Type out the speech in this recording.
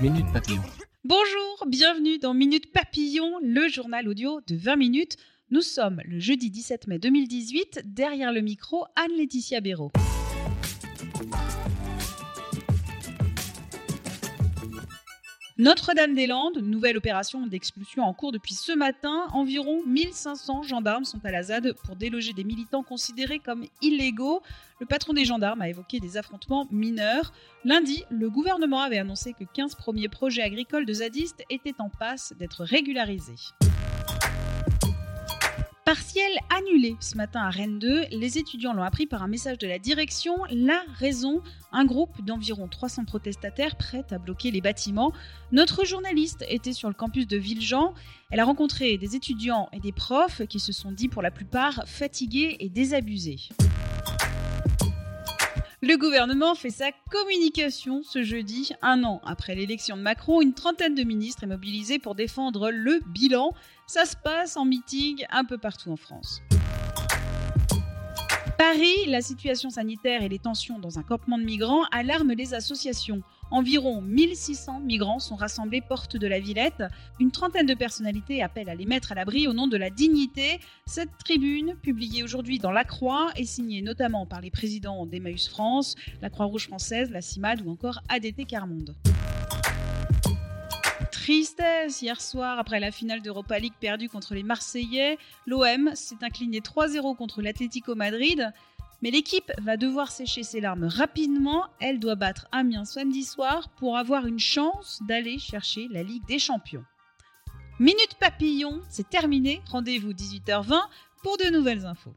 Minute Papillon. Bonjour, bienvenue dans Minute Papillon, le journal audio de 20 minutes. Nous sommes le jeudi 17 mai 2018, derrière le micro, Anne-Laetitia Béraud. Notre-Dame-des-Landes, nouvelle opération d'expulsion en cours depuis ce matin. Environ 1500 gendarmes sont à la ZAD pour déloger des militants considérés comme illégaux. Le patron des gendarmes a évoqué des affrontements mineurs. Lundi, le gouvernement avait annoncé que 15 premiers projets agricoles de zadistes étaient en passe d'être régularisés. Annulé ce matin à Rennes 2. Les étudiants l'ont appris par un message de la direction. La raison un groupe d'environ 300 protestataires prêts à bloquer les bâtiments. Notre journaliste était sur le campus de Villejean. Elle a rencontré des étudiants et des profs qui se sont dit pour la plupart fatigués et désabusés. Le gouvernement fait sa communication ce jeudi. Un an après l'élection de Macron, une trentaine de ministres est mobilisée pour défendre le bilan. Ça se passe en meeting un peu partout en France. Paris, la situation sanitaire et les tensions dans un campement de migrants alarment les associations. Environ 1600 migrants sont rassemblés porte de la Villette. Une trentaine de personnalités appellent à les mettre à l'abri au nom de la dignité. Cette tribune, publiée aujourd'hui dans La Croix, est signée notamment par les présidents d'Emmaüs France, la Croix-Rouge française, la CIMAD ou encore ADT Carmonde. Tristesse hier soir après la finale d'Europa League perdue contre les Marseillais. L'OM s'est incliné 3-0 contre l'Atlético Madrid. Mais l'équipe va devoir sécher ses larmes rapidement. Elle doit battre Amiens samedi soir pour avoir une chance d'aller chercher la Ligue des Champions. Minute Papillon, c'est terminé. Rendez-vous 18h20 pour de nouvelles infos.